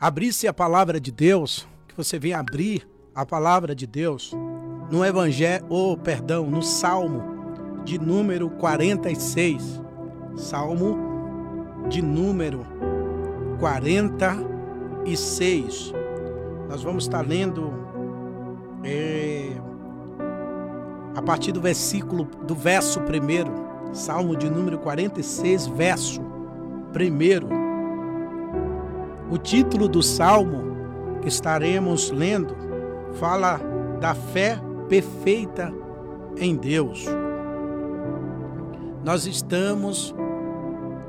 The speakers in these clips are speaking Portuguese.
abrisse a palavra de Deus, que você venha abrir a palavra de Deus no Evangelho, ou oh, perdão, no Salmo de número 46. Salmo de número 46. Nós vamos estar lendo é, a partir do versículo do verso primeiro, Salmo de número 46, verso primeiro. O título do salmo que estaremos lendo fala da fé perfeita em Deus. Nós estamos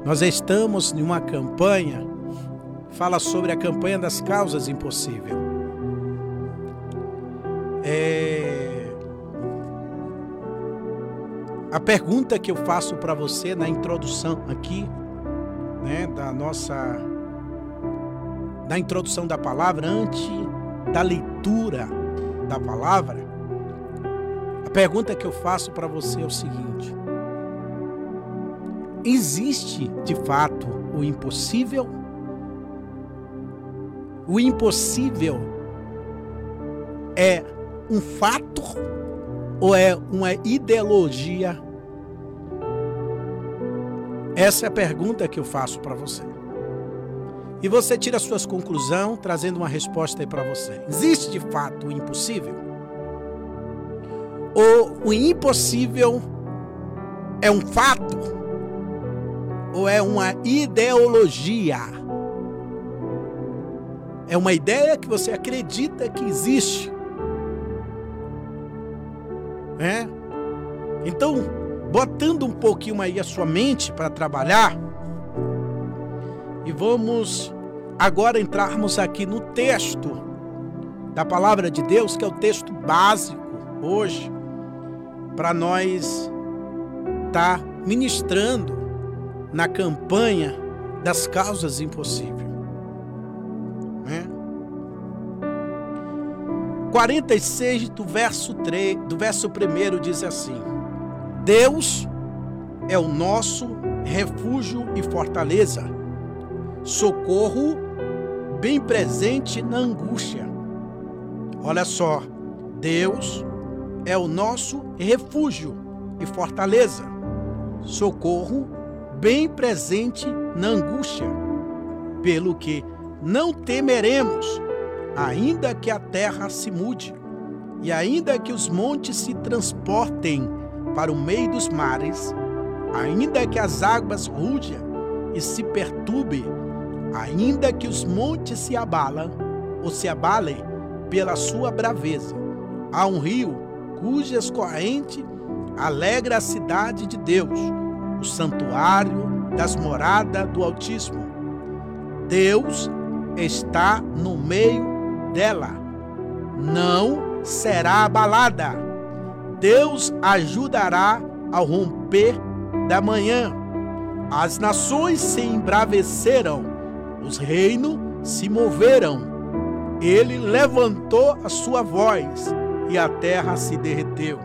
nós estamos em uma campanha fala sobre a campanha das causas impossíveis. É... A pergunta que eu faço para você na introdução aqui, né, da nossa da introdução da palavra, antes da leitura da palavra, a pergunta que eu faço para você é o seguinte: existe de fato o impossível? O impossível é um fato ou é uma ideologia? Essa é a pergunta que eu faço para você. E você tira suas conclusões trazendo uma resposta aí para você. Existe de fato o impossível? Ou o impossível é um fato? Ou é uma ideologia? É uma ideia que você acredita que existe. É? Então, botando um pouquinho aí a sua mente para trabalhar, e vamos agora entrarmos aqui no texto da palavra de Deus, que é o texto básico hoje, para nós estar tá ministrando na campanha das causas impossíveis. Né? 46 do verso 3, do verso 1 diz assim: Deus é o nosso refúgio e fortaleza socorro bem presente na angústia. Olha só, Deus é o nosso refúgio e fortaleza, socorro bem presente na angústia, pelo que não temeremos, ainda que a terra se mude, e ainda que os montes se transportem para o meio dos mares, ainda que as águas rujam e se perturbem ainda que os montes se abalam ou se abalem pela sua braveza. Há um rio cujas correntes alegra a cidade de Deus, o santuário das moradas do Altíssimo. Deus está no meio dela, não será abalada. Deus ajudará ao romper da manhã. As nações se embraveceram os reinos se moveram. Ele levantou a sua voz e a terra se derreteu.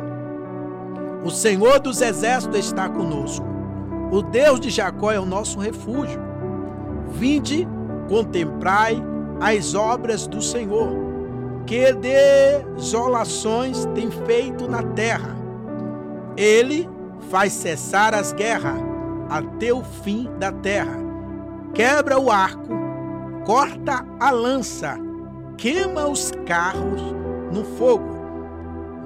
O Senhor dos exércitos está conosco. O Deus de Jacó é o nosso refúgio. Vinde, contemplai as obras do Senhor, que desolações tem feito na terra. Ele faz cessar as guerras até o fim da terra quebra o arco, corta a lança, queima os carros no fogo.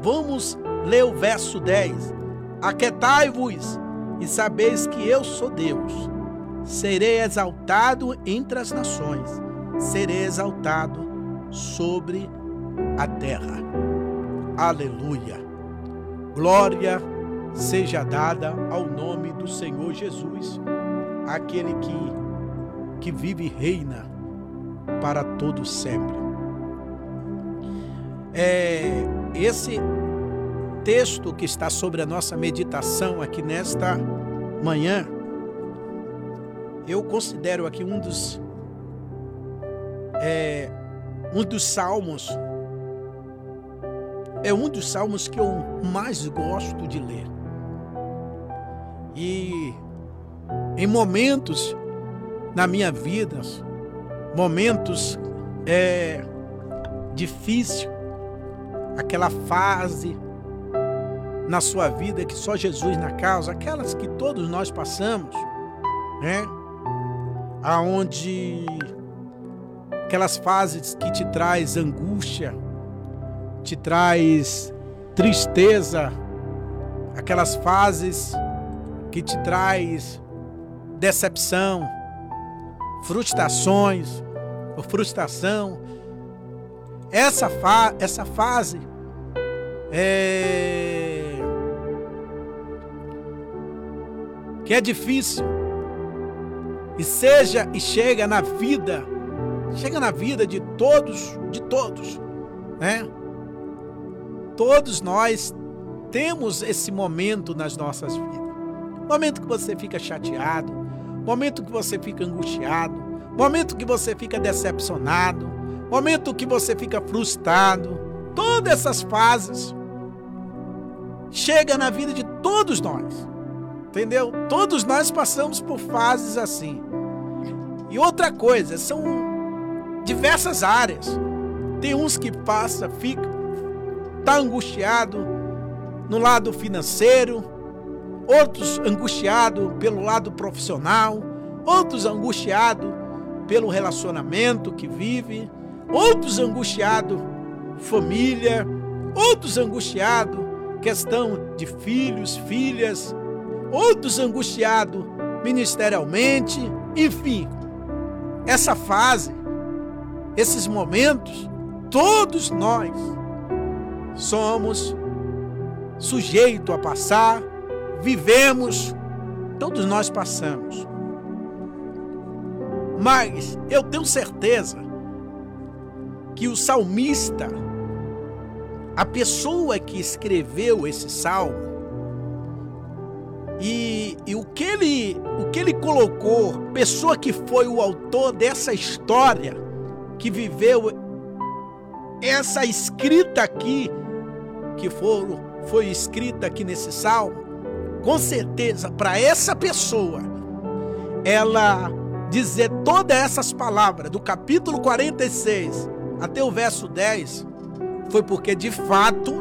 Vamos ler o verso 10. Aquetai-vos e sabeis que eu sou Deus. Serei exaltado entre as nações, serei exaltado sobre a terra. Aleluia. Glória seja dada ao nome do Senhor Jesus, aquele que que vive e reina para todo sempre. É, esse texto que está sobre a nossa meditação aqui nesta manhã, eu considero aqui um dos é, um dos salmos é um dos salmos que eu mais gosto de ler. E em momentos na minha vida, momentos é, difíceis, aquela fase na sua vida que só Jesus na causa, aquelas que todos nós passamos, né? Aonde aquelas fases que te traz angústia, te traz tristeza, aquelas fases que te traz decepção, frustrações, ou frustração. Essa, fa essa fase é que é difícil e seja e chega na vida, chega na vida de todos, de todos, né? Todos nós temos esse momento nas nossas vidas. Momento que você fica chateado, momento que você fica angustiado, momento que você fica decepcionado, momento que você fica frustrado. Todas essas fases chega na vida de todos nós. Entendeu? Todos nós passamos por fases assim. E outra coisa, são diversas áreas. Tem uns que passa, fica tá angustiado no lado financeiro, outros angustiado pelo lado profissional, outros angustiado pelo relacionamento que vive, outros angustiado família, outros angustiado questão de filhos, filhas, outros angustiado ministerialmente, enfim. Essa fase, esses momentos, todos nós somos sujeitos a passar, vivemos, todos nós passamos. Mas eu tenho certeza que o salmista, a pessoa que escreveu esse salmo, e, e, o, que ele, o que ele colocou, pessoa que foi o autor dessa história, que viveu essa escrita aqui, que foram, foi escrita aqui nesse salmo, com certeza, para essa pessoa, ela dizer todas essas palavras, do capítulo 46 até o verso 10, foi porque de fato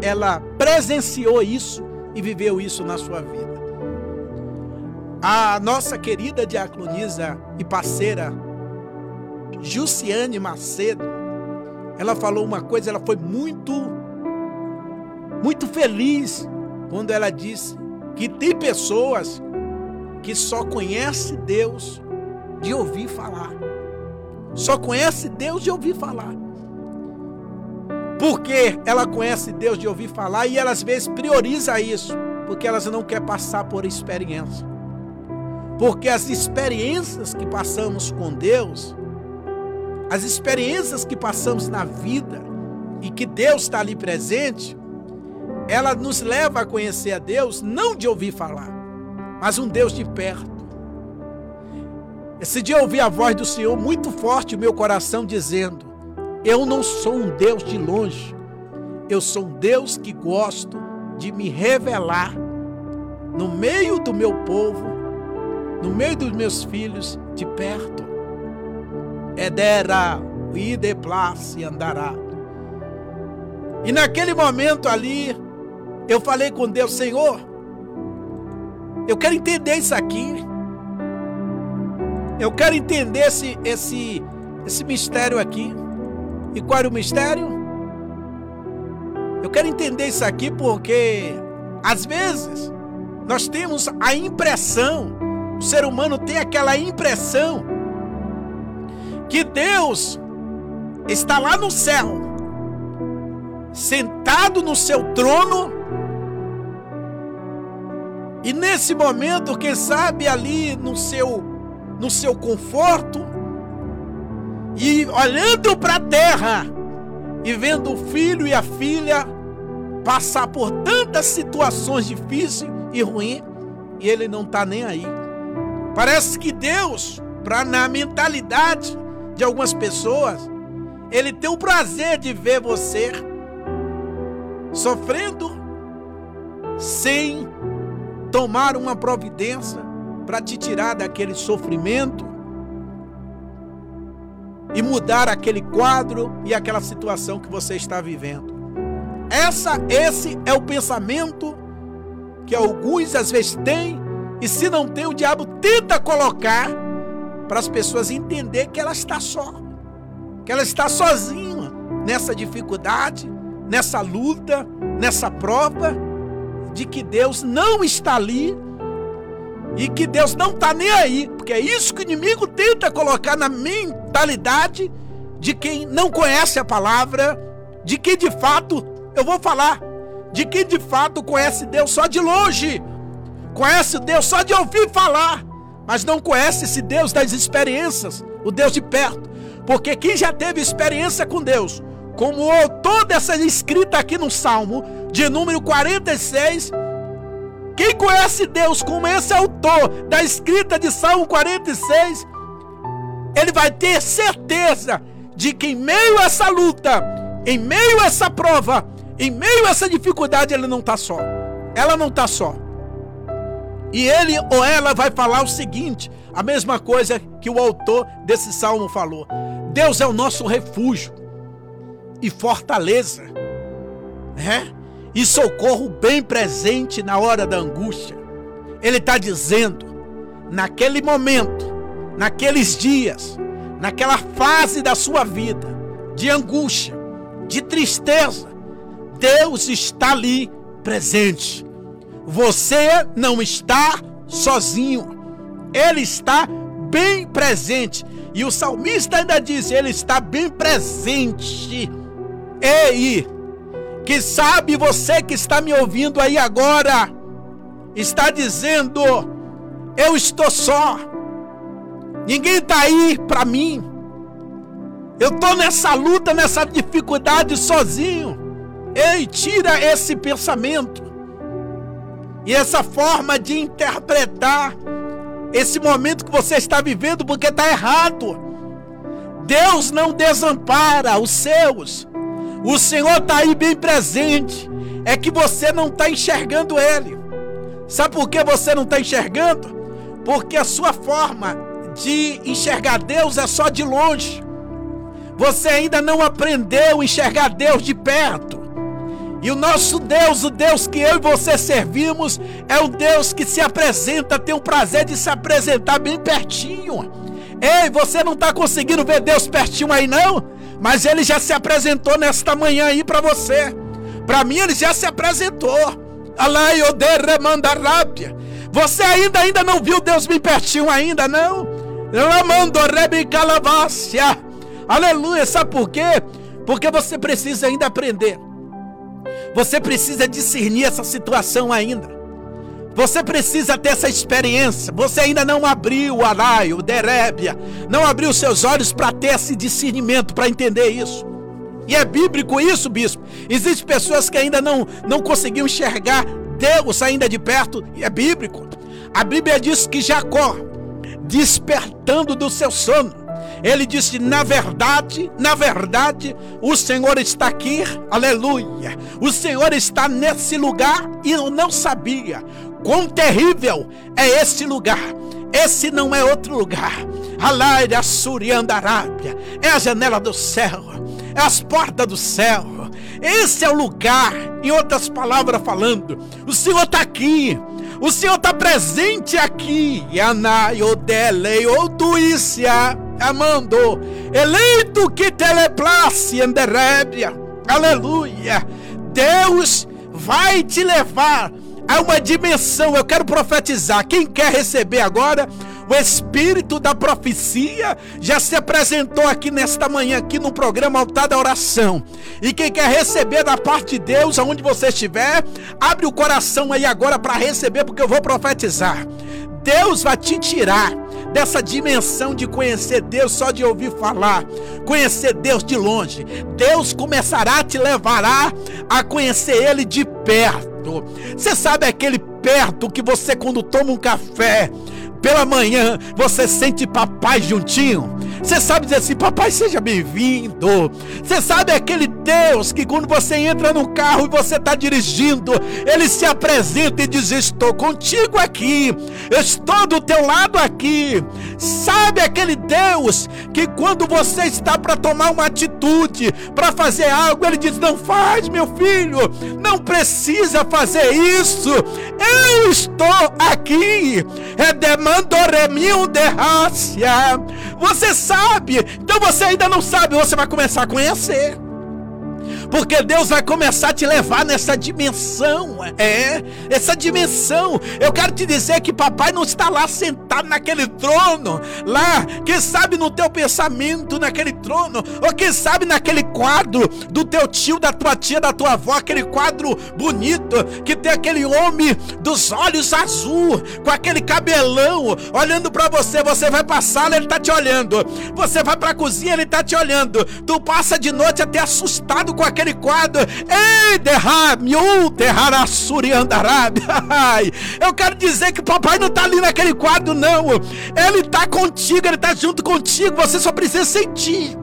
ela presenciou isso e viveu isso na sua vida. A nossa querida diaconisa e parceira Jussiane Macedo, ela falou uma coisa, ela foi muito, muito feliz quando ela disse que tem pessoas que só conhece Deus de ouvir falar. Só conhece Deus de ouvir falar. Porque ela conhece Deus de ouvir falar e ela às vezes prioriza isso, porque elas não quer passar por experiência. Porque as experiências que passamos com Deus, as experiências que passamos na vida e que Deus está ali presente, ela nos leva a conhecer a Deus não de ouvir falar, mas um Deus de perto. Esse dia eu ouvi a voz do Senhor muito forte no meu coração dizendo: Eu não sou um Deus de longe, eu sou um Deus que gosto de me revelar no meio do meu povo, no meio dos meus filhos, de perto. Edera, ide place andará. E naquele momento ali, eu falei com Deus, Senhor, eu quero entender isso aqui. Eu quero entender esse, esse, esse mistério aqui. E qual era o mistério? Eu quero entender isso aqui porque, às vezes, nós temos a impressão, o ser humano tem aquela impressão, que Deus está lá no céu, sentado no seu trono, e nesse momento, quem sabe ali no seu no seu conforto e olhando para a terra e vendo o filho e a filha passar por tantas situações difíceis e ruins e ele não está nem aí. Parece que Deus, para na mentalidade de algumas pessoas, ele tem o prazer de ver você sofrendo sem tomar uma providência para te tirar daquele sofrimento. e mudar aquele quadro e aquela situação que você está vivendo. Essa, esse é o pensamento que alguns às vezes têm e se não tem o diabo tenta colocar para as pessoas entender que ela está só, que ela está sozinha nessa dificuldade, nessa luta, nessa prova de que Deus não está ali e que Deus não está nem aí, porque é isso que o inimigo tenta colocar na mentalidade de quem não conhece a palavra, de quem de fato, eu vou falar, de quem de fato conhece Deus só de longe, conhece Deus só de ouvir falar, mas não conhece esse Deus das experiências, o Deus de perto, porque quem já teve experiência com Deus, como o autor dessa escrita aqui no Salmo, de número 46, quem conhece Deus como esse autor da escrita de Salmo 46, ele vai ter certeza de que em meio a essa luta, em meio a essa prova, em meio a essa dificuldade, ele não está só. Ela não está só. E ele ou ela vai falar o seguinte: a mesma coisa que o autor desse salmo falou. Deus é o nosso refúgio e fortaleza. É? e socorro bem presente na hora da angústia. Ele está dizendo, naquele momento, naqueles dias, naquela fase da sua vida, de angústia, de tristeza, Deus está ali presente. Você não está sozinho, Ele está bem presente. E o salmista ainda diz: Ele está bem presente. Ei, que sabe você que está me ouvindo aí agora, está dizendo: eu estou só, ninguém está aí para mim, eu estou nessa luta, nessa dificuldade sozinho. Ei, tira esse pensamento e essa forma de interpretar esse momento que você está vivendo, porque está errado. Deus não desampara os seus. O Senhor está aí bem presente. É que você não está enxergando Ele. Sabe por que você não está enxergando? Porque a sua forma de enxergar Deus é só de longe. Você ainda não aprendeu a enxergar Deus de perto. E o nosso Deus, o Deus que eu e você servimos, é um Deus que se apresenta, tem o prazer de se apresentar bem pertinho. Ei, você não está conseguindo ver Deus pertinho aí não? Mas ele já se apresentou nesta manhã aí para você. Para mim ele já se apresentou. rápia. Você ainda ainda não viu Deus bem pertinho ainda, não? Aleluia. Sabe por quê? Porque você precisa ainda aprender. Você precisa discernir essa situação ainda. Você precisa ter essa experiência. Você ainda não abriu o araio, o derébia, não abriu seus olhos para ter esse discernimento, para entender isso. E é bíblico isso, bispo. Existem pessoas que ainda não, não conseguiam enxergar Deus ainda de perto, e é bíblico. A Bíblia diz que Jacó, despertando do seu sono, ele disse: Na verdade, na verdade, o Senhor está aqui, aleluia. O Senhor está nesse lugar e eu não sabia. Quão terrível é esse lugar! Esse não é outro lugar. Alaira Surianda Arábia. É a janela do céu. É as portas do céu. Esse é o lugar. Em outras palavras falando, o Senhor está aqui. O Senhor está presente aqui. Yanayodele Outuícia. Amando. Eleito que teleplace Anderébia. Aleluia. Deus vai te levar Há uma dimensão, eu quero profetizar. Quem quer receber agora? O Espírito da profecia já se apresentou aqui nesta manhã, aqui no programa Altar da Oração. E quem quer receber da parte de Deus, aonde você estiver, abre o coração aí agora para receber, porque eu vou profetizar. Deus vai te tirar dessa dimensão de conhecer Deus só de ouvir falar, conhecer Deus de longe. Deus começará a te levará a conhecer Ele de perto. Você sabe aquele perto que você quando toma um café pela manhã, você sente papai juntinho. Você sabe dizer assim, papai, seja bem-vindo. Você sabe aquele Deus que quando você entra no carro e você está dirigindo, ele se apresenta e diz: Estou contigo aqui, estou do teu lado aqui. Sabe aquele Deus que quando você está para tomar uma atitude, para fazer algo, ele diz: Não faz, meu filho, não precisa fazer isso. Eu estou aqui. É demandoremil de. Você sabe, então você ainda não sabe, você vai começar a conhecer porque Deus vai começar a te levar nessa dimensão, é, essa dimensão. Eu quero te dizer que papai não está lá sentado naquele trono, lá, quem sabe no teu pensamento naquele trono, ou quem sabe naquele quadro do teu tio, da tua tia, da tua avó, aquele quadro bonito que tem aquele homem dos olhos azul, com aquele cabelão, olhando para você, você vai passar, ele tá te olhando. Você vai para a cozinha, ele tá te olhando. Tu passa de noite até assustado com aquele aquele quadro. Ei, Eu quero dizer que papai não está ali naquele quadro, não. Ele está contigo, ele está junto contigo. Você só precisa sentir.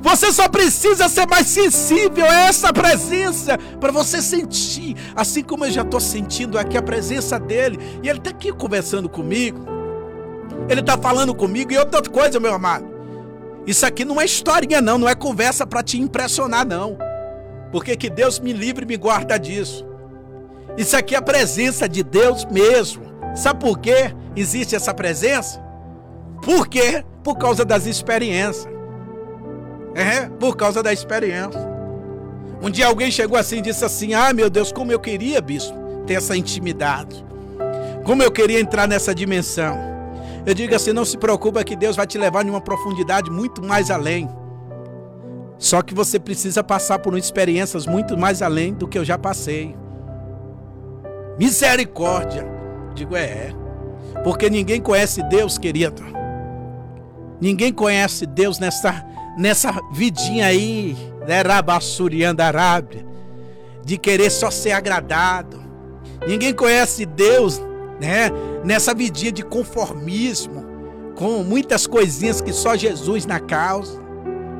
Você só precisa ser mais sensível a essa presença para você sentir, assim como eu já estou sentindo aqui a presença dele. E ele está aqui conversando comigo. Ele está falando comigo. E outra coisa, meu amado. Isso aqui não é historinha, não, não é conversa para te impressionar, não. Porque que Deus me livre e me guarda disso. Isso aqui é a presença de Deus mesmo. Sabe por que existe essa presença? Por quê? Por causa das experiências. É, por causa da experiência. Um dia alguém chegou assim e disse assim: Ah, meu Deus, como eu queria, bispo, ter essa intimidade. Como eu queria entrar nessa dimensão. Eu digo assim: não se preocupa que Deus vai te levar em uma profundidade muito mais além. Só que você precisa passar por experiências muito mais além do que eu já passei. Misericórdia. Digo, é, é. Porque ninguém conhece Deus, querido. Ninguém conhece Deus nessa, nessa vidinha aí, né, Rabassurianda Arábia, de querer só ser agradado. Ninguém conhece Deus né? Nessa vidinha de conformismo, com muitas coisinhas que só Jesus na causa.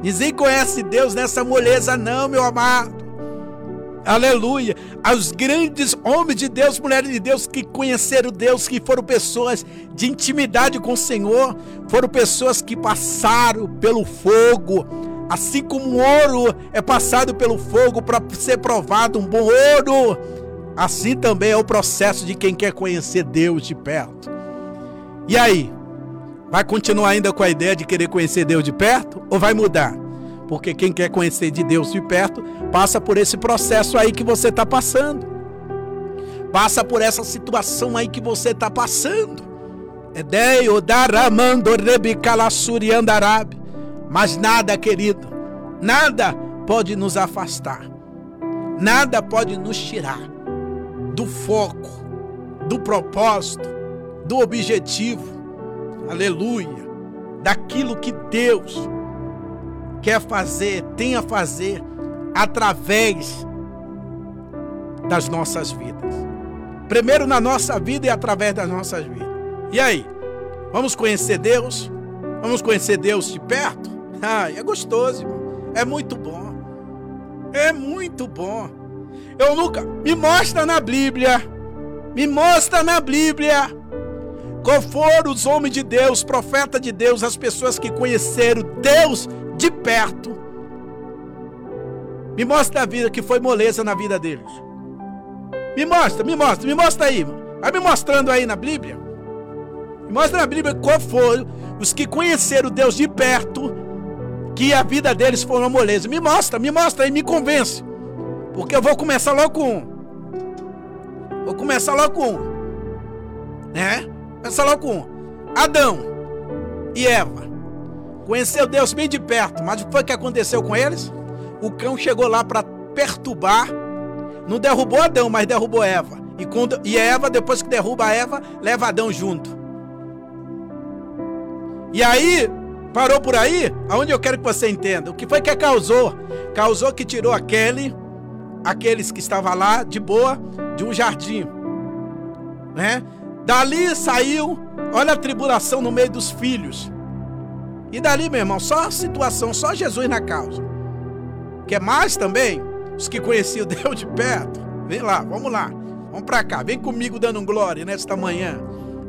Ninguém conhece Deus nessa moleza, não, meu amado. Aleluia. Os grandes homens de Deus, mulheres de Deus que conheceram Deus, que foram pessoas de intimidade com o Senhor, foram pessoas que passaram pelo fogo, assim como o ouro é passado pelo fogo para ser provado um bom ouro Assim também é o processo de quem quer conhecer Deus de perto. E aí? Vai continuar ainda com a ideia de querer conhecer Deus de perto ou vai mudar? Porque quem quer conhecer de Deus de perto passa por esse processo aí que você está passando. Passa por essa situação aí que você está passando. Rebicalassuriandarabe. Mas nada, querido, nada pode nos afastar. Nada pode nos tirar do foco, do propósito, do objetivo, aleluia, daquilo que Deus quer fazer, tem a fazer através das nossas vidas. Primeiro na nossa vida e através das nossas vidas. E aí? Vamos conhecer Deus? Vamos conhecer Deus de perto? Ai, é gostoso, irmão. É muito bom. É muito bom. Eu nunca. Me mostra na Bíblia. Me mostra na Bíblia. Qual foram os homens de Deus, profeta de Deus, as pessoas que conheceram Deus de perto. Me mostra a vida que foi moleza na vida deles. Me mostra, me mostra, me mostra aí. Vai me mostrando aí na Bíblia. Me mostra na Bíblia qual foram os que conheceram Deus de perto, que a vida deles foi uma moleza. Me mostra, me mostra aí, me convence. Porque eu vou começar logo com um. Vou começar logo com um. Né? Começar logo com um. Adão e Eva. Conheceu Deus bem de perto, mas o que foi que aconteceu com eles? O cão chegou lá para perturbar. Não derrubou Adão, mas derrubou Eva. E, quando, e Eva, depois que derruba a Eva, leva Adão junto. E aí, parou por aí? Aonde eu quero que você entenda? O que foi que causou? Causou que tirou aquele aqueles que estavam lá de boa de um jardim, né? Dali saiu, olha a tribulação no meio dos filhos. E dali, meu irmão, só a situação, só Jesus na causa. Quer mais também? Os que conheciam Deus de perto. Vem lá, vamos lá. Vamos para cá. Vem comigo dando glória nesta manhã.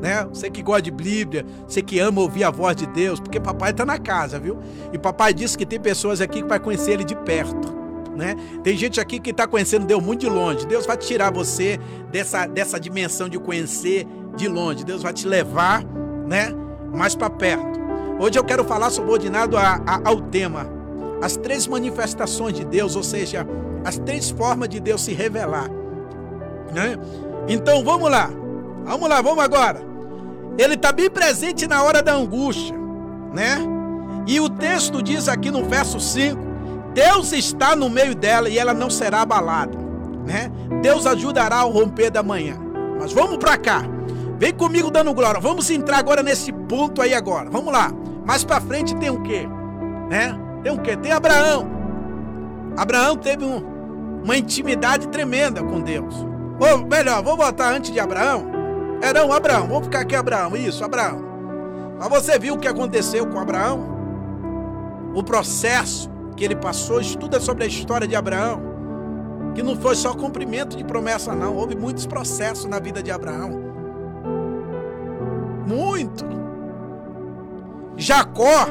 né? Você que gosta de Bíblia, você que ama ouvir a voz de Deus, porque papai está na casa, viu? E papai disse que tem pessoas aqui que vai conhecer ele de perto. Né? Tem gente aqui que está conhecendo Deus muito de longe. Deus vai tirar você dessa, dessa dimensão de conhecer de longe. Deus vai te levar, né, mais para perto. Hoje eu quero falar subordinado a, a, ao tema as três manifestações de Deus, ou seja, as três formas de Deus se revelar. Né? Então vamos lá, vamos lá, vamos agora. Ele está bem presente na hora da angústia, né? E o texto diz aqui no verso 5: Deus está no meio dela e ela não será abalada, né? Deus ajudará ao romper da manhã. Mas vamos para cá. Vem comigo dando glória. Vamos entrar agora nesse ponto aí agora. Vamos lá. Mais para frente tem o quê? Né? Tem o quê? Tem Abraão. Abraão teve um, uma intimidade tremenda com Deus. Ou melhor, vou botar antes de Abraão. Era um Abraão. Vamos ficar aqui Abraão. Isso, Abraão. Mas você viu o que aconteceu com Abraão? O processo que ele passou, estuda sobre a história de Abraão. Que não foi só cumprimento de promessa, não. Houve muitos processos na vida de Abraão. Muito. Jacó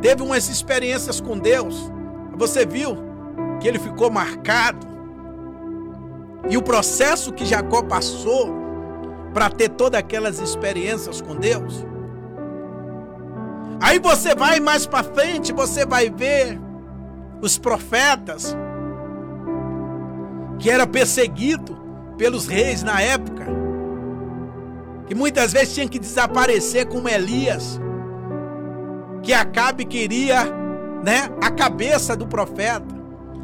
teve umas experiências com Deus. Você viu que ele ficou marcado. E o processo que Jacó passou para ter todas aquelas experiências com Deus. Aí você vai mais para frente, você vai ver os profetas que era perseguido pelos reis na época, que muitas vezes tinha que desaparecer como Elias, que Acabe queria, né, a cabeça do profeta,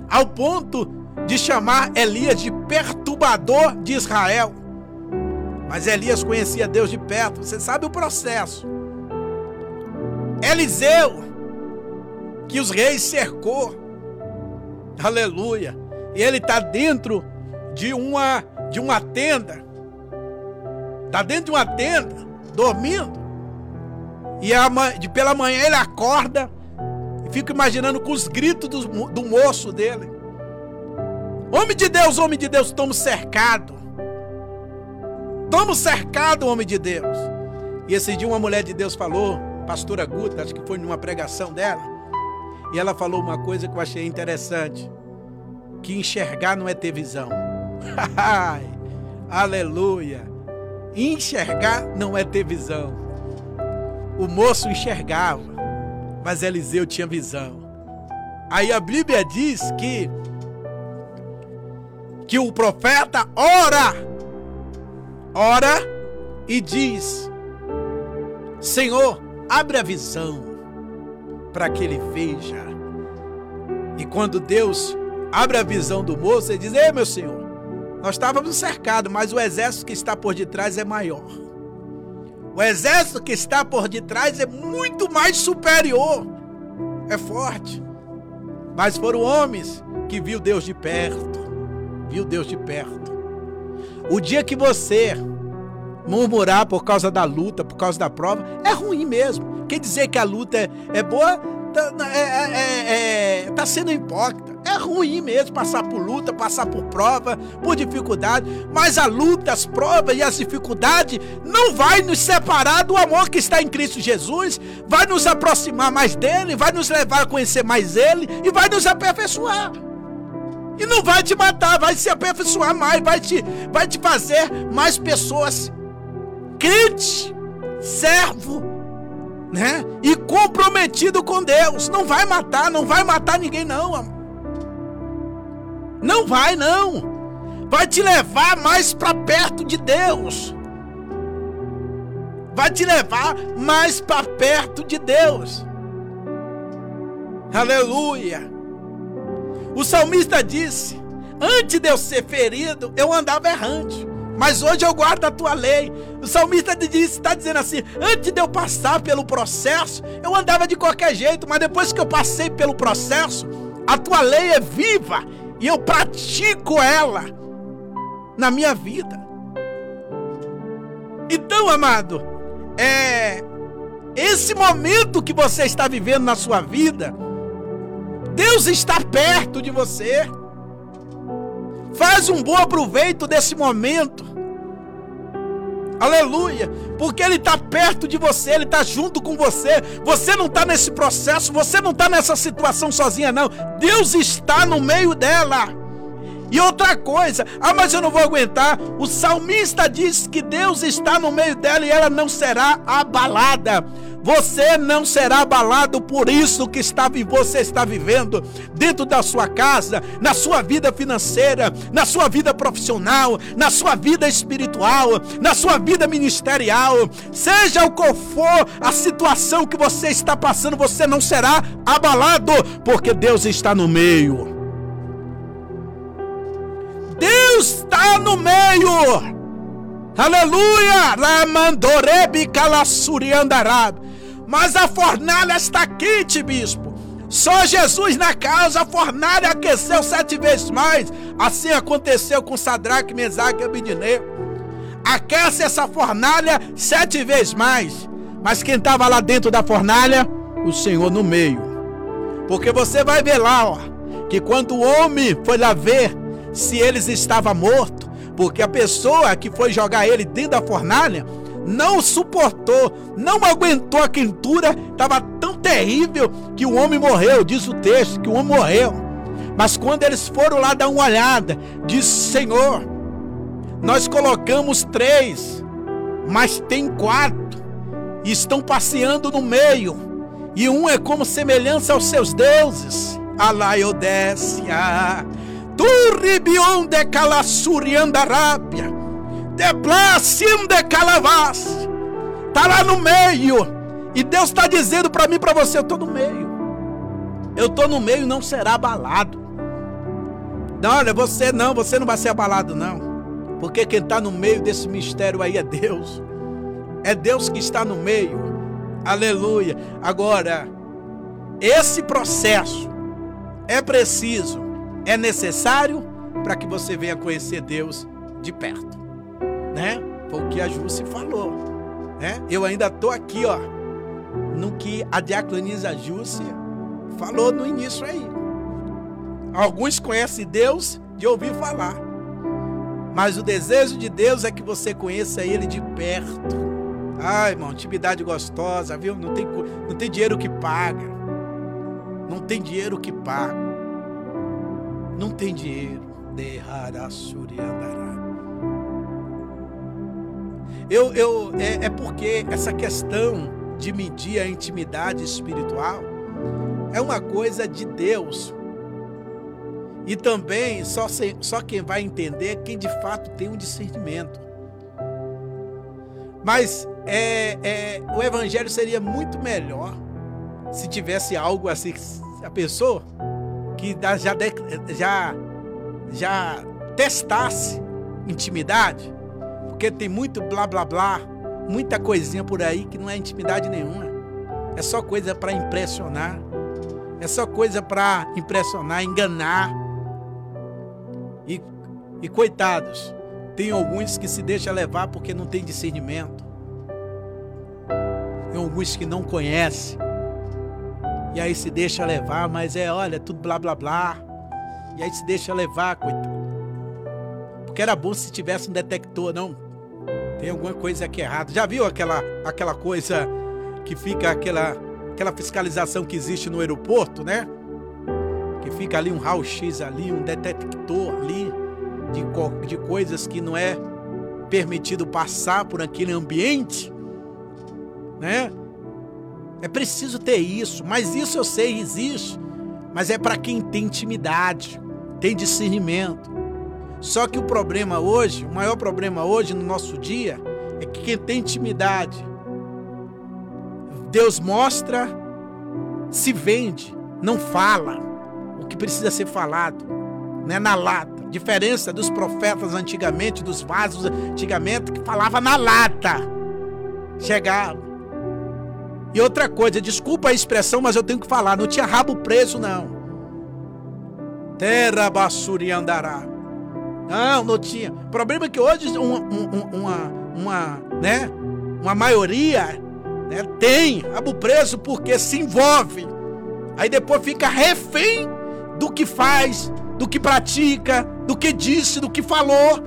ao ponto de chamar Elias de perturbador de Israel. Mas Elias conhecia Deus de perto, você sabe o processo. Eliseu, que os reis cercou, aleluia, e ele está dentro de uma, de uma tenda, está dentro de uma tenda, dormindo. E a, de, pela manhã ele acorda e fica imaginando com os gritos do, do moço dele. Homem de Deus, homem de Deus, estamos cercados. Estamos cercados, homem de Deus. E esse dia uma mulher de Deus falou, pastora Guta, acho que foi numa pregação dela, e ela falou uma coisa que eu achei interessante: que enxergar não é ter visão. Aleluia! Enxergar não é ter visão. O moço enxergava, mas Eliseu tinha visão. Aí a Bíblia diz que que o profeta ora, ora e diz: Senhor, abre a visão para que ele veja. E quando Deus abre a visão do moço, ele diz: Ei, meu senhor, nós estávamos cercados, mas o exército que está por detrás é maior. O exército que está por detrás é muito mais superior. É forte. Mas foram homens que viu Deus de perto. Viu Deus de perto. O dia que você murmurar por causa da luta, por causa da prova, é ruim mesmo. Quer dizer que a luta é, é boa, tá, é, é, é, tá sendo hipócrita. É ruim mesmo passar por luta, passar por prova, por dificuldade, mas a luta, as provas e as dificuldades não vai nos separar do amor que está em Cristo Jesus, vai nos aproximar mais dele, vai nos levar a conhecer mais ele e vai nos aperfeiçoar. E não vai te matar, vai se aperfeiçoar mais, vai te, vai te fazer mais pessoas crente, servo, né? E comprometido com Deus. Não vai matar, não vai matar ninguém não. Não vai, não. Vai te levar mais para perto de Deus. Vai te levar mais para perto de Deus. Aleluia. O salmista disse: Antes de eu ser ferido, eu andava errante. Mas hoje eu guardo a tua lei. O salmista está dizendo assim: antes de eu passar pelo processo, eu andava de qualquer jeito, mas depois que eu passei pelo processo, a tua lei é viva e eu pratico ela na minha vida. Então, amado, é esse momento que você está vivendo na sua vida, Deus está perto de você. Faz um bom proveito desse momento. Aleluia. Porque Ele está perto de você, Ele está junto com você. Você não está nesse processo, você não está nessa situação sozinha, não. Deus está no meio dela. E outra coisa, ah, mas eu não vou aguentar. O salmista diz que Deus está no meio dela e ela não será abalada. Você não será abalado por isso que está, você está vivendo dentro da sua casa, na sua vida financeira, na sua vida profissional, na sua vida espiritual, na sua vida ministerial. Seja o qual for a situação que você está passando, você não será abalado, porque Deus está no meio. Deus está no meio. Aleluia! Mas a fornalha está quente, bispo. Só Jesus na casa, a fornalha aqueceu sete vezes mais. Assim aconteceu com Sadraque, Mesaque e Abidineu. Aquece essa fornalha sete vezes mais. Mas quem estava lá dentro da fornalha? O Senhor no meio. Porque você vai ver lá, ó, que quando o homem foi lá ver se eles estavam mortos, porque a pessoa que foi jogar ele dentro da fornalha não suportou, não aguentou a quentura, estava tão terrível que o homem morreu, diz o texto, que o homem morreu. Mas quando eles foram lá dar uma olhada, disse: Senhor, nós colocamos três, mas tem quatro, e estão passeando no meio, e um é como semelhança aos seus deuses. Alaiodécia. Turribion de calassuriandarábia. De placim de calavas. Está lá no meio. E Deus está dizendo para mim para você: eu estou no meio. Eu estou no meio e não será abalado. Não, olha, você não, você não vai ser abalado, não. Porque quem está no meio desse mistério aí é Deus. É Deus que está no meio. Aleluia. Agora, esse processo é preciso é necessário para que você venha conhecer Deus de perto, né? Foi o que a Júcia falou, né? Eu ainda estou aqui, ó, no que a diaconisa Júcia falou no início aí. Alguns conhecem Deus de ouvir falar, mas o desejo de Deus é que você conheça Ele de perto. Ai, irmão, intimidade gostosa, viu? Não tem, não tem dinheiro que paga. Não tem dinheiro que paga não tem dinheiro. Eu, eu, é, é porque essa questão de medir a intimidade espiritual é uma coisa de Deus. E também só, só quem vai entender é quem de fato tem um discernimento. Mas é, é, o evangelho seria muito melhor se tivesse algo assim. A pessoa que já, já, já testasse intimidade, porque tem muito blá blá blá, muita coisinha por aí que não é intimidade nenhuma. É só coisa para impressionar. É só coisa para impressionar, enganar. E, e coitados, tem alguns que se deixam levar porque não tem discernimento. Tem alguns que não conhecem e aí se deixa levar, mas é, olha, tudo blá blá blá. E aí se deixa levar, coitado. Porque era bom se tivesse um detector, não. Tem alguma coisa aqui errada. Já viu aquela, aquela coisa que fica aquela, aquela fiscalização que existe no aeroporto, né? Que fica ali um raio-x ali, um detector ali de, de coisas que não é permitido passar por aquele ambiente, né? É preciso ter isso, mas isso eu sei existe, mas é para quem tem intimidade, tem discernimento. Só que o problema hoje, o maior problema hoje no nosso dia, é que quem tem intimidade, Deus mostra, se vende, não fala o que precisa ser falado, né, na lata. Diferença dos profetas antigamente, dos vasos antigamente, que falava na lata. Chegava e outra coisa, desculpa a expressão, mas eu tenho que falar, não tinha rabo preso, não. Terra basuri andará. Não, não tinha. O problema é que hoje uma, uma, uma, né, uma maioria né, tem rabo preso porque se envolve. Aí depois fica refém do que faz, do que pratica, do que disse, do que falou.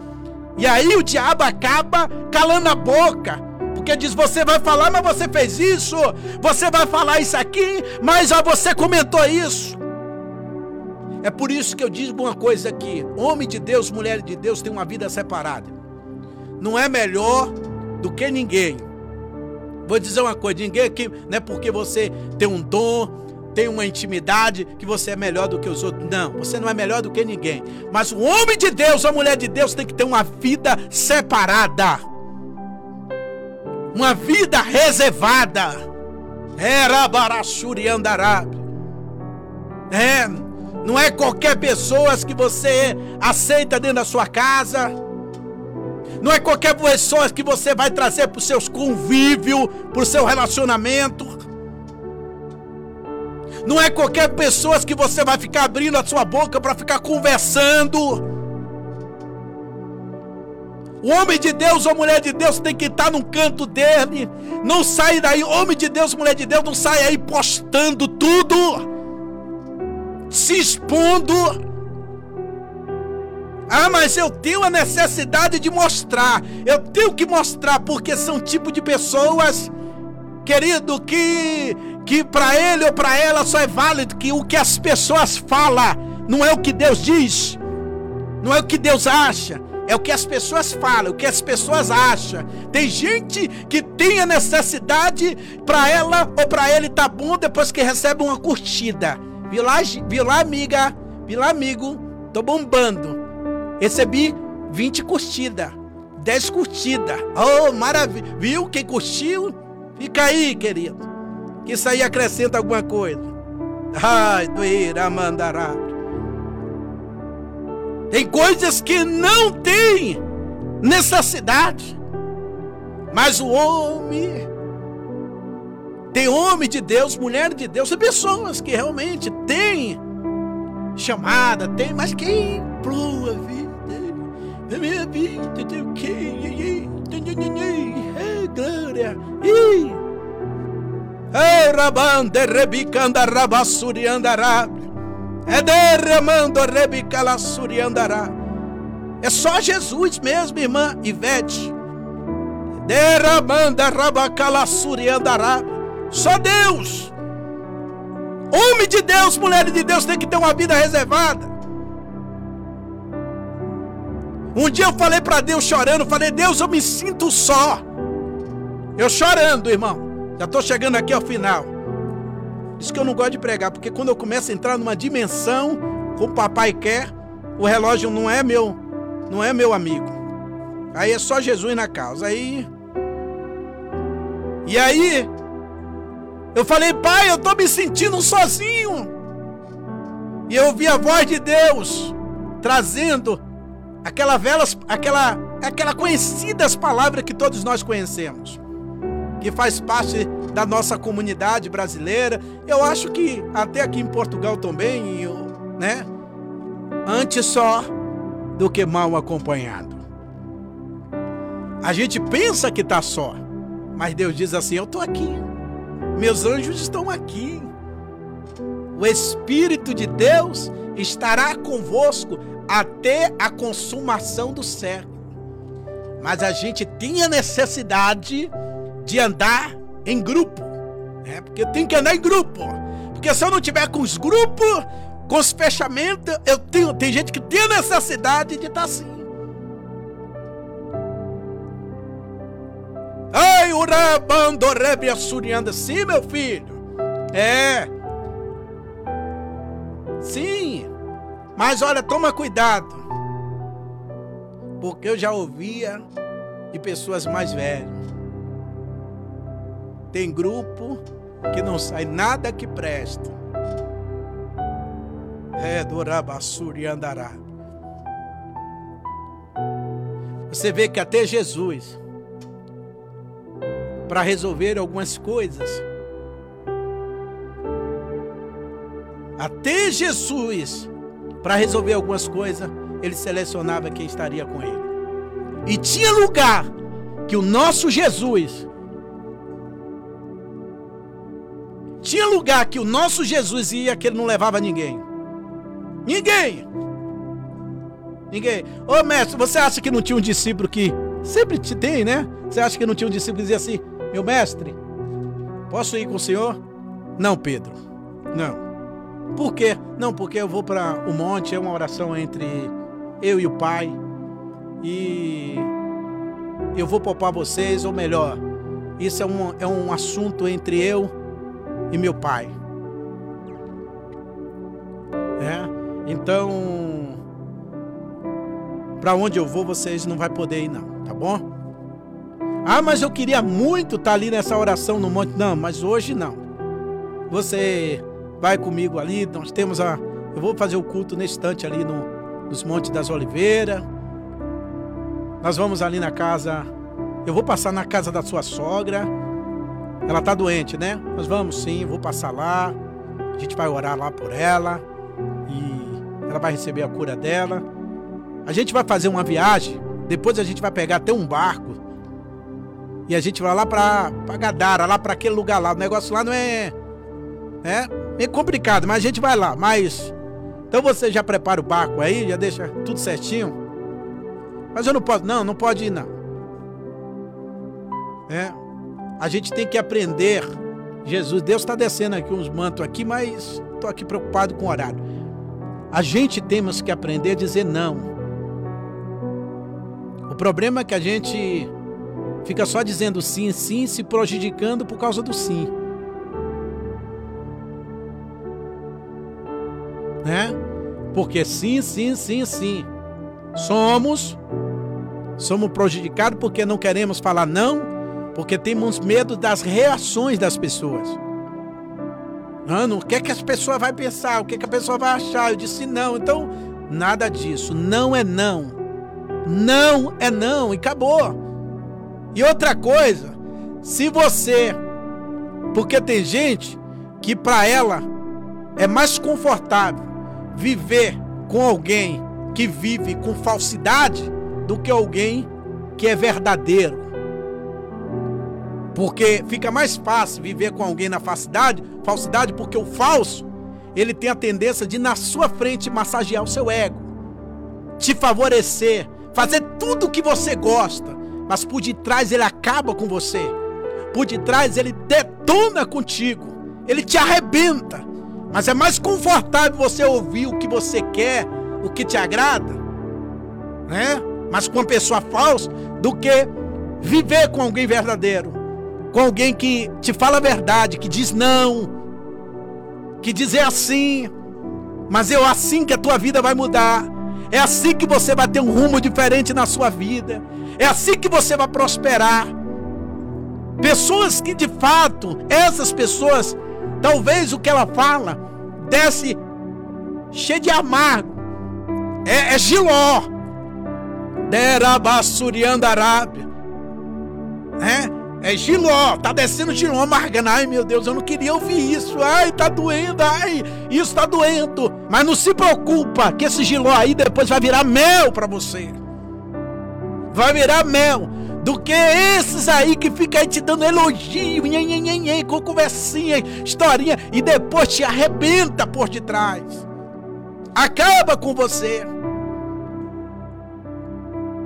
E aí o diabo acaba calando a boca. Porque diz: você vai falar, mas você fez isso. Você vai falar isso aqui, mas ó, você comentou isso. É por isso que eu digo uma coisa aqui: homem de Deus, mulher de Deus tem uma vida separada. Não é melhor do que ninguém. Vou dizer uma coisa: ninguém aqui, não é porque você tem um dom, tem uma intimidade que você é melhor do que os outros. Não, você não é melhor do que ninguém. Mas o homem de Deus, a mulher de Deus tem que ter uma vida separada. Uma vida reservada. Era Barassuri Andarabe. É, não é qualquer pessoa que você aceita dentro da sua casa. Não é qualquer pessoa que você vai trazer para os seus convívios, para o seu relacionamento. Não é qualquer pessoa que você vai ficar abrindo a sua boca para ficar conversando. O homem de Deus ou mulher de Deus tem que estar num canto dele. Não sai daí. Homem de Deus, mulher de Deus, não sai aí postando tudo. Se expondo. Ah, mas eu tenho a necessidade de mostrar. Eu tenho que mostrar porque são tipo de pessoas, querido, que que para ele ou para ela só é válido que o que as pessoas falam, não é o que Deus diz, não é o que Deus acha, é o que as pessoas falam, o que as pessoas acham. Tem gente que tem a necessidade para ela ou para ele tá bom depois que recebe uma curtida. Viu lá, viu lá amiga, viu lá amigo, tô bombando. Recebi 20 curtidas, 10 curtidas. Oh, maravilha. Viu quem curtiu? Fica aí, querido que isso aí acrescenta alguma coisa. Ai, doeira mandará. Tem coisas que não tem necessidade. Mas o homem tem homem de Deus, mulher de Deus, tem pessoas que realmente têm chamada, tem, mas quem pro a vida? A minha vida tem o quê? Glória! Ei, rabande rebicanda rabassuriandará. É derramando rebicalassuriandará. É só Jesus mesmo, irmã Ivete. Derramanda rabacalassuriandará. Só Deus. Homem de Deus, mulher de Deus tem que ter uma vida reservada. Um dia eu falei para Deus chorando, falei: "Deus, eu me sinto só". Eu chorando, irmão. Já estou chegando aqui ao final. Diz que eu não gosto de pregar, porque quando eu começo a entrar numa dimensão, como o papai quer, o relógio não é meu, não é meu amigo. Aí é só Jesus na causa. Aí. E aí, eu falei, pai, eu estou me sentindo sozinho. E eu ouvi a voz de Deus trazendo aquela velas, aquela, aquela conhecidas palavras que todos nós conhecemos que faz parte da nossa comunidade brasileira. Eu acho que até aqui em Portugal também, né? Antes só do que mal acompanhado. A gente pensa que está só, mas Deus diz assim: Eu estou aqui, meus anjos estão aqui. O Espírito de Deus estará convosco até a consumação do século. Mas a gente tinha necessidade de andar em grupo. É, porque tem que andar em grupo. Porque se eu não tiver com os grupos, com os fechamentos, eu tenho, tem gente que tem necessidade de estar assim. Ai, o rabando rebe assuriando assim, meu filho. É. Sim. Mas olha, toma cuidado. Porque eu já ouvia de pessoas mais velhas. Tem grupo que não sai nada que presta. É do Rabassuri andará. Você vê que até Jesus, para resolver algumas coisas, até Jesus, para resolver algumas coisas, ele selecionava quem estaria com ele. E tinha lugar que o nosso Jesus Tinha lugar que o nosso Jesus ia que ele não levava ninguém. Ninguém. Ninguém. Ô mestre, você acha que não tinha um discípulo que. Sempre te tem, né? Você acha que não tinha um discípulo que dizia assim: Meu mestre, posso ir com o senhor? Não, Pedro. Não. Por quê? Não, porque eu vou para o monte, é uma oração entre eu e o Pai. E eu vou poupar vocês, ou melhor, isso é um, é um assunto entre eu e meu pai. É? Então, para onde eu vou, vocês não vai poder ir não, tá bom? Ah, mas eu queria muito estar tá ali nessa oração no monte. Não, mas hoje não. Você vai comigo ali, nós temos a eu vou fazer o culto nesse instante ali no, nos Montes das Oliveiras. Nós vamos ali na casa. Eu vou passar na casa da sua sogra. Ela tá doente, né? Nós vamos sim, vou passar lá. A gente vai orar lá por ela. E ela vai receber a cura dela. A gente vai fazer uma viagem. Depois a gente vai pegar até um barco. E a gente vai lá pra, pra Gadara, lá para aquele lugar lá. O negócio lá não é. É meio complicado, mas a gente vai lá. Mas. Então você já prepara o barco aí, já deixa tudo certinho. Mas eu não posso. Não, não pode ir, não. É. A gente tem que aprender. Jesus, Deus está descendo aqui uns mantos aqui, mas estou aqui preocupado com o horário. A gente temos que aprender a dizer não. O problema é que a gente fica só dizendo sim, sim, se prejudicando por causa do sim. Né? Porque sim, sim, sim, sim. Somos somos prejudicados porque não queremos falar não, porque temos medo das reações das pessoas. Mano, o que é que as pessoas vão pensar? O que é que a pessoa vai achar? Eu disse não. Então, nada disso. Não é não. Não é não e acabou. E outra coisa, se você porque tem gente que para ela é mais confortável viver com alguém que vive com falsidade do que alguém que é verdadeiro. Porque fica mais fácil viver com alguém na falsidade, falsidade, porque o falso, ele tem a tendência de na sua frente massagear o seu ego, te favorecer, fazer tudo o que você gosta, mas por detrás ele acaba com você. Por detrás ele detona contigo, ele te arrebenta. Mas é mais confortável você ouvir o que você quer, o que te agrada, né? Mas com uma pessoa falsa, do que viver com alguém verdadeiro, com alguém que te fala a verdade, que diz não, que diz é assim, mas é assim que a tua vida vai mudar. É assim que você vai ter um rumo diferente na sua vida. É assim que você vai prosperar. Pessoas que de fato, essas pessoas Talvez o que ela fala desce cheio de amargo. É, é Giló. Derabassuriandarábia. É, é Giló. Tá descendo Giló amargando. Ai meu Deus, eu não queria ouvir isso. Ai, tá doendo. Ai, isso tá doendo. Mas não se preocupa que esse Giló aí depois vai virar mel para você. Vai virar mel do que esses aí que ficam aí te dando elogio, nhen, nhen, nhen, com conversinha, historinha, e depois te arrebenta por detrás. Acaba com você.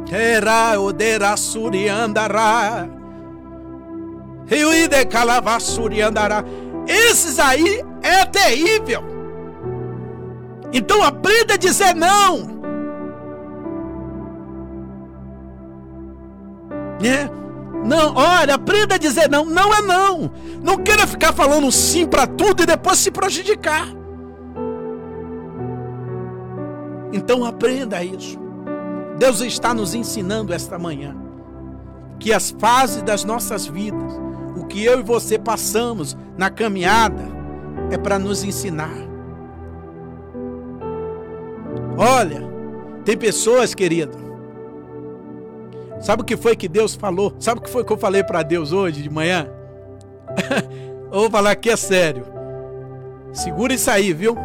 Era odera suriandará. De. Esses aí é terrível. Então aprenda a dizer não. né? Não, olha, aprenda a dizer não. Não é não. Não queira ficar falando sim para tudo e depois se prejudicar. Então aprenda isso. Deus está nos ensinando esta manhã que as fases das nossas vidas, que eu e você passamos na caminhada, é para nos ensinar. Olha, tem pessoas, querido, Sabe o que foi que Deus falou? Sabe o que foi que eu falei para Deus hoje de manhã? vou falar aqui é sério. Segura isso aí, viu?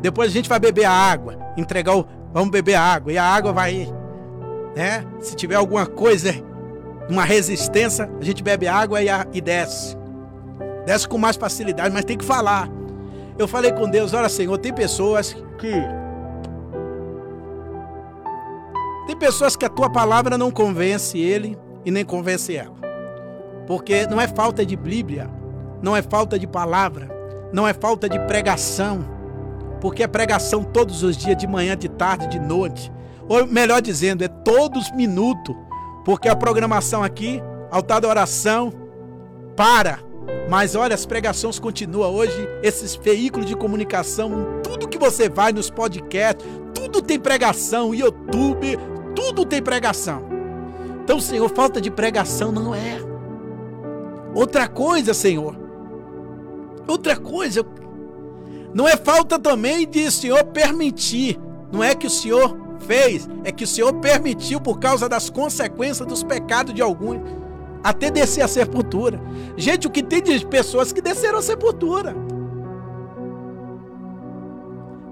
Depois a gente vai beber a água, entregar o. Vamos beber a água. E a água vai. Né? Se tiver alguma coisa, uma resistência, a gente bebe água e, a, e desce. Desce com mais facilidade, mas tem que falar. Eu falei com Deus: olha, Senhor, tem pessoas que pessoas que a tua palavra não convence ele e nem convence ela. Porque não é falta de Bíblia, não é falta de palavra, não é falta de pregação. Porque é pregação todos os dias, de manhã, de tarde, de noite. Ou melhor dizendo, é todos os minutos. Porque a programação aqui, altar da oração, para. Mas olha, as pregações continuam hoje, esses veículos de comunicação, tudo que você vai nos podcasts, tudo tem pregação, YouTube, tudo tem pregação. Então, Senhor, falta de pregação não é. Outra coisa, Senhor. Outra coisa, não é falta também de Senhor permitir. Não é que o Senhor fez, é que o Senhor permitiu por causa das consequências dos pecados de alguns até descer a sepultura. Gente, o que tem de pessoas que desceram a sepultura?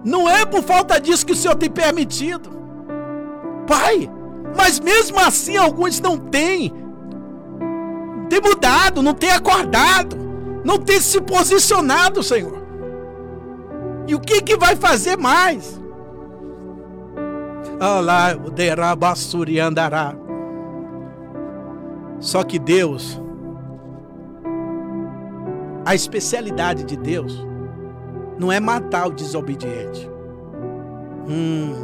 Não é por falta disso que o Senhor tem permitido. Pai, mas mesmo assim alguns não têm. Tem mudado, não tem acordado, não tem se posicionado, Senhor. E o que que vai fazer mais? Andará. Só que Deus, a especialidade de Deus, não é matar o desobediente. Hum,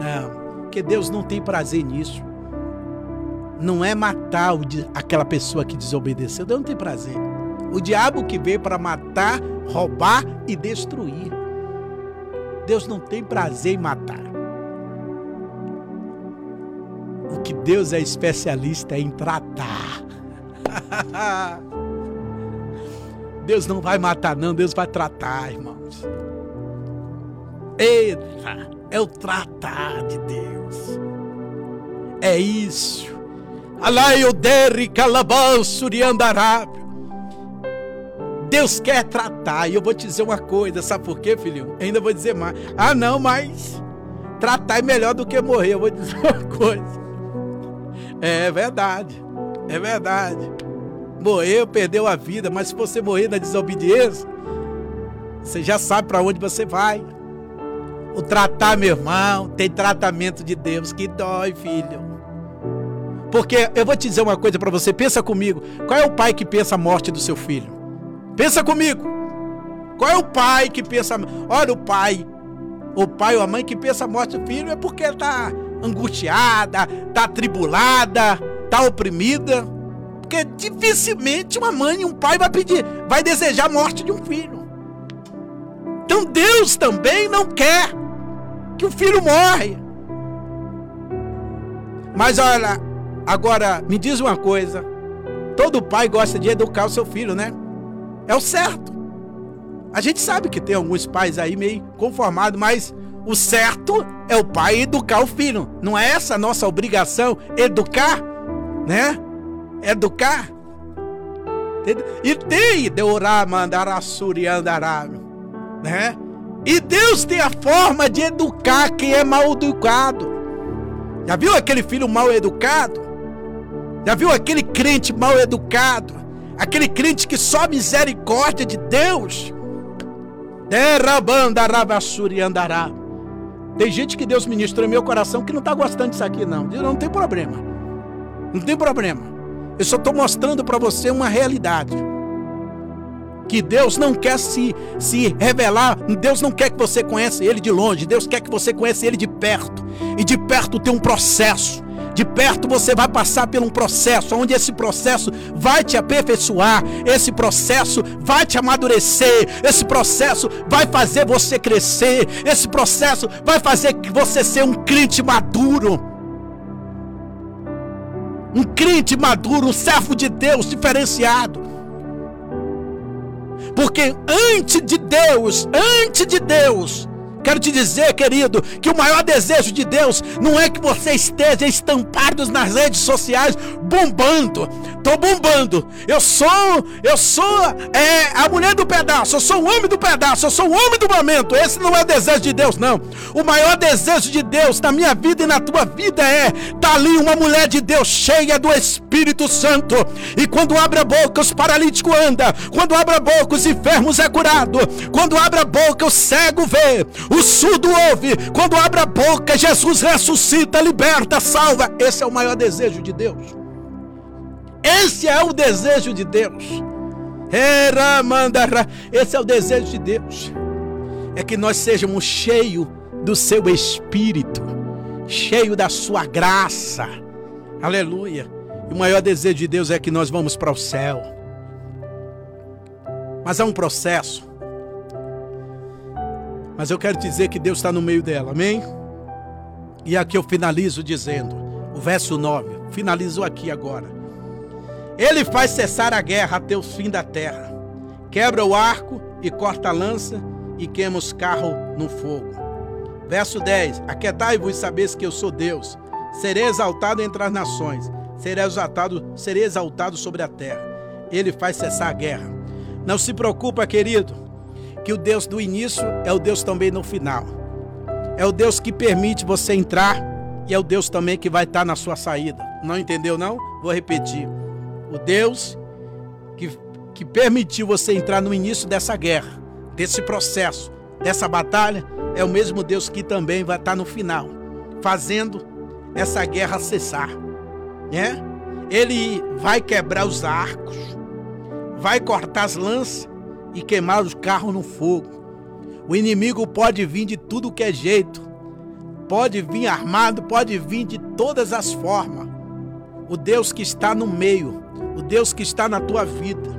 não, porque Deus não tem prazer nisso. Não é matar aquela pessoa que desobedeceu, Deus não tem prazer. O diabo que veio para matar, roubar e destruir. Deus não tem prazer em matar. O que Deus é especialista é em tratar. Deus não vai matar, não, Deus vai tratar, irmãos. Eita, é o tratar de Deus. É isso. Alaioderi calabansuriandarábio. Deus quer tratar. E eu vou te dizer uma coisa, sabe por quê, filhinho? ainda vou dizer mais. Ah, não, mas tratar é melhor do que morrer. Eu vou dizer uma coisa. É verdade. É verdade. Morreu, perdeu a vida, mas se você morrer na desobediência, você já sabe para onde você vai. O tratar, meu irmão, tem tratamento de Deus que dói, filho. Porque eu vou te dizer uma coisa para você, pensa comigo. Qual é o pai que pensa a morte do seu filho? Pensa comigo. Qual é o pai que pensa. Olha, o pai. O pai ou a mãe que pensa a morte do filho é porque está angustiada, tá atribulada, tá oprimida. Porque dificilmente uma mãe e um pai vai pedir, vai desejar a morte de um filho. Então Deus também não quer que o filho morre. Mas olha, agora me diz uma coisa. Todo pai gosta de educar o seu filho, né? É o certo. A gente sabe que tem alguns pais aí meio conformados, mas o certo é o pai educar o filho. Não é essa a nossa obrigação? Educar, né? Educar. E tem de orar, mandar andará, né? E Deus tem a forma de educar quem é mal educado. Já viu aquele filho mal educado? Já viu aquele crente mal educado? Aquele crente que só misericórdia de Deus? Derrabanda rabassuri andará. Tem gente que Deus ministrou em meu coração que não está gostando disso aqui, não. Não tem problema. Não tem problema. Eu só estou mostrando para você uma realidade. Que Deus não quer se, se revelar, Deus não quer que você conheça Ele de longe, Deus quer que você conheça Ele de perto. E de perto tem um processo. De perto você vai passar por um processo, onde esse processo vai te aperfeiçoar, esse processo vai te amadurecer, esse processo vai fazer você crescer, esse processo vai fazer você ser um crente maduro. Um crente maduro, um servo de Deus diferenciado. Porque antes de Deus, antes de Deus, Quero te dizer, querido, que o maior desejo de Deus não é que você esteja estampado nas redes sociais bombando, tô bombando. Eu sou, eu sou é, a mulher do pedaço, eu sou o homem do pedaço, eu sou o homem do momento. Esse não é o desejo de Deus, não. O maior desejo de Deus na minha vida e na tua vida é tá ali uma mulher de Deus cheia do Espírito Santo. E quando abre a boca, os paralíticos andam. Quando abre a boca, os enfermos é curado. Quando abre a boca, o cego vê, o surdo ouve. Quando abre a boca, Jesus ressuscita, liberta, salva. Esse é o maior desejo de Deus. Esse é o desejo de Deus. Esse é o desejo de Deus. É que nós sejamos cheios do seu espírito, cheio da sua graça. Aleluia. E o maior desejo de Deus é que nós vamos para o céu. Mas há um processo. Mas eu quero dizer que Deus está no meio dela, amém? E aqui eu finalizo dizendo, o verso 9, finalizo aqui agora. Ele faz cessar a guerra até o fim da terra. Quebra o arco e corta a lança e queima os carros no fogo. Verso 10: Aquietai-vos e sabeis que eu sou Deus. Serei exaltado entre as nações, serei exaltado, serei exaltado sobre a terra. Ele faz cessar a guerra. Não se preocupa, querido, que o Deus do início é o Deus também no final. É o Deus que permite você entrar e é o Deus também que vai estar na sua saída. Não entendeu não? Vou repetir. O Deus que, que permitiu você entrar no início dessa guerra, desse processo, dessa batalha, é o mesmo Deus que também vai estar no final, fazendo essa guerra cessar. Né? Ele vai quebrar os arcos, vai cortar as lanças e queimar os carros no fogo. O inimigo pode vir de tudo que é jeito, pode vir armado, pode vir de todas as formas. O Deus que está no meio o Deus que está na tua vida,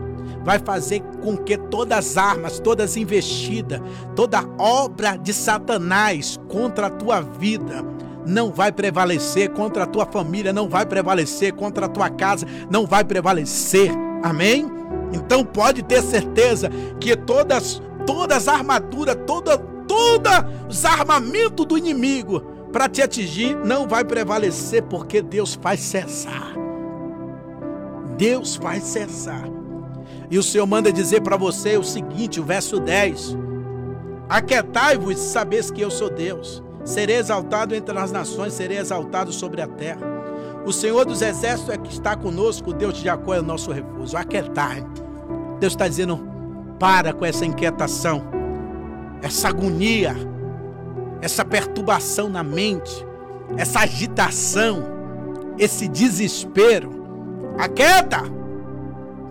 vai fazer com que todas as armas, todas as investidas, toda obra de Satanás contra a tua vida não vai prevalecer, contra a tua família não vai prevalecer, contra a tua casa não vai prevalecer. Amém? Então pode ter certeza que todas todas as armaduras, toda toda os armamentos do inimigo para te atingir não vai prevalecer porque Deus faz cessar. Deus vai cessar. E o Senhor manda dizer para você o seguinte, o verso 10: Aquietai-vos e sabeis que eu sou Deus. Serei exaltado entre as nações, serei exaltado sobre a terra. O Senhor dos exércitos é que está conosco, o Deus de Jacó é o nosso refúgio. Aquietai. Deus está dizendo: para com essa inquietação, essa agonia, essa perturbação na mente, essa agitação, esse desespero. Aquieta!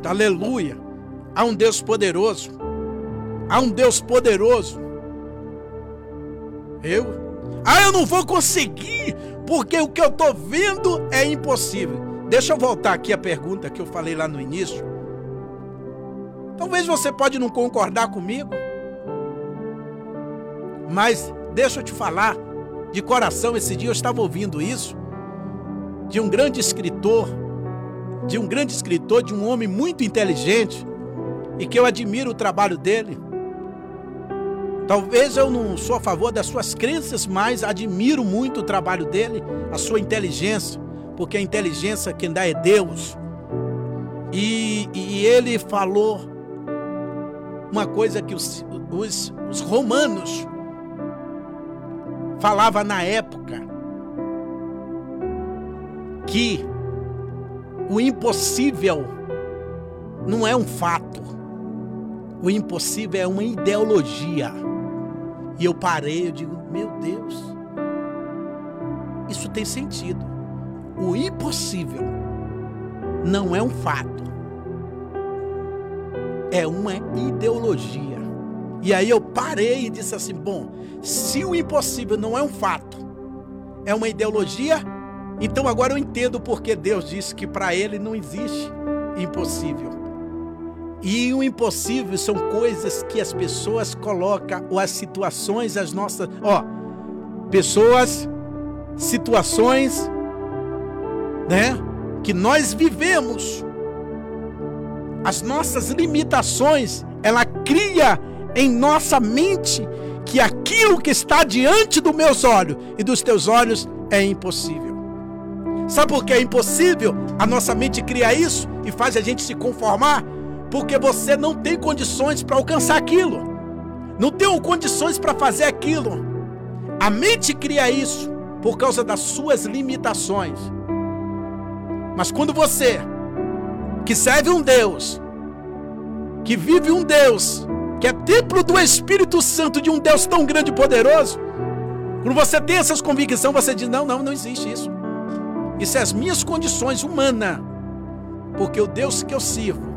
Aleluia! Há um Deus poderoso. Há um Deus poderoso. Eu? Ah, eu não vou conseguir, porque o que eu estou vendo é impossível. Deixa eu voltar aqui a pergunta que eu falei lá no início. Talvez você pode não concordar comigo, mas deixa eu te falar de coração. Esse dia eu estava ouvindo isso de um grande escritor de um grande escritor, de um homem muito inteligente e que eu admiro o trabalho dele. Talvez eu não sou a favor das suas crenças, mas admiro muito o trabalho dele, a sua inteligência, porque a inteligência quem dá é Deus. E, e ele falou uma coisa que os, os, os romanos falavam na época, que o impossível não é um fato. O impossível é uma ideologia. E eu parei, eu digo, meu Deus, isso tem sentido. O impossível não é um fato. É uma ideologia. E aí eu parei e disse assim: bom, se o impossível não é um fato, é uma ideologia, então agora eu entendo porque Deus disse que para ele não existe impossível. E o impossível são coisas que as pessoas colocam, ou as situações, as nossas. Ó, pessoas, situações, né? Que nós vivemos. As nossas limitações, ela cria em nossa mente que aquilo que está diante dos meus olhos e dos teus olhos é impossível. Sabe por que é impossível? A nossa mente cria isso e faz a gente se conformar porque você não tem condições para alcançar aquilo. Não tem condições para fazer aquilo. A mente cria isso por causa das suas limitações. Mas quando você, que serve um Deus, que vive um Deus, que é templo do Espírito Santo de um Deus tão grande e poderoso, quando você tem essas convicções, você diz: não, não, não existe isso. Isso é as minhas condições humanas. Porque o Deus que eu sirvo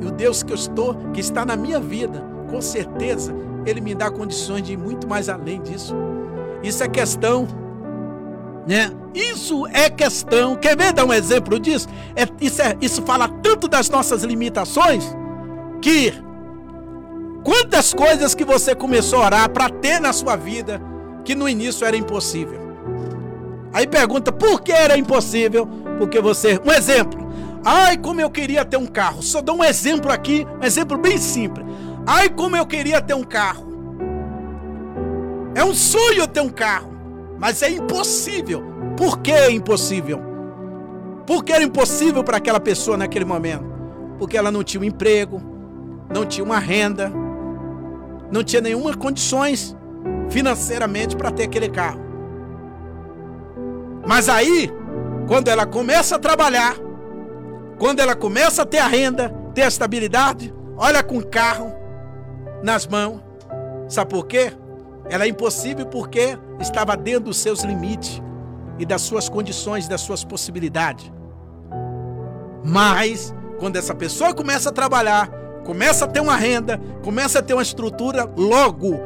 e o Deus que eu estou, que está na minha vida, com certeza, Ele me dá condições de ir muito mais além disso. Isso é questão, né? Isso é questão. Quer ver dar um exemplo disso? É, isso, é, isso fala tanto das nossas limitações que quantas coisas que você começou a orar para ter na sua vida que no início era impossível. Aí pergunta por que era impossível? Porque você, um exemplo. Ai, como eu queria ter um carro. Só dou um exemplo aqui, um exemplo bem simples. Ai, como eu queria ter um carro. É um sonho ter um carro, mas é impossível. Por que é impossível? Porque era impossível para aquela pessoa naquele momento? Porque ela não tinha um emprego, não tinha uma renda, não tinha nenhuma condições financeiramente para ter aquele carro. Mas aí, quando ela começa a trabalhar, quando ela começa a ter a renda, ter a estabilidade, olha com o carro nas mãos. Sabe por quê? Ela é impossível porque estava dentro dos seus limites e das suas condições, das suas possibilidades. Mas, quando essa pessoa começa a trabalhar, começa a ter uma renda, começa a ter uma estrutura, logo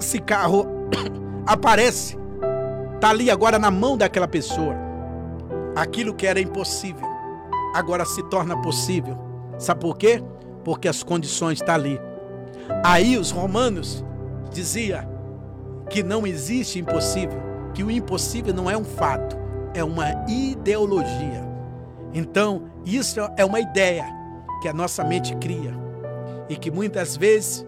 esse carro aparece. Está ali agora na mão daquela pessoa. Aquilo que era impossível, agora se torna possível. Sabe por quê? Porque as condições estão tá ali. Aí os romanos dizia que não existe impossível, que o impossível não é um fato, é uma ideologia. Então, isso é uma ideia que a nossa mente cria e que muitas vezes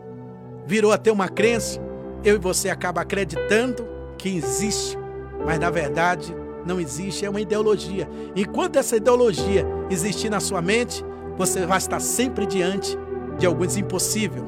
virou até uma crença. Eu e você acaba acreditando que existe, mas na verdade não existe, é uma ideologia. Enquanto essa ideologia existir na sua mente, você vai estar sempre diante de alguns impossível.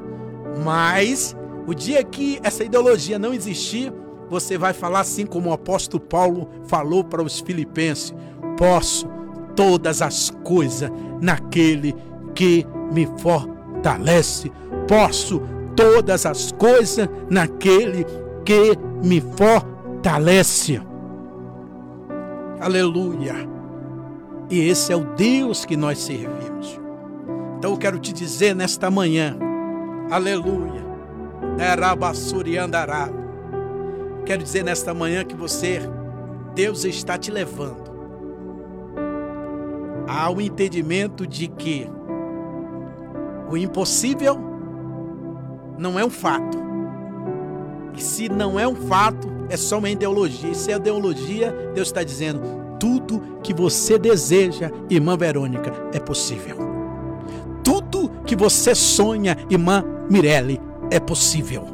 Mas o dia que essa ideologia não existir, você vai falar assim como o apóstolo Paulo falou para os filipenses: posso todas as coisas naquele que me fortalece. Posso todas as coisas naquele que me fortalece. Aleluia. E esse é o Deus que nós servimos. Então eu quero te dizer nesta manhã, aleluia andará. Quero dizer nesta manhã que você, Deus está te levando ao entendimento de que o impossível não é um fato. E se não é um fato, é só uma ideologia. Se é ideologia, Deus está dizendo: tudo que você deseja, irmã Verônica, é possível. Tudo que você sonha, irmã Mirelle, é possível.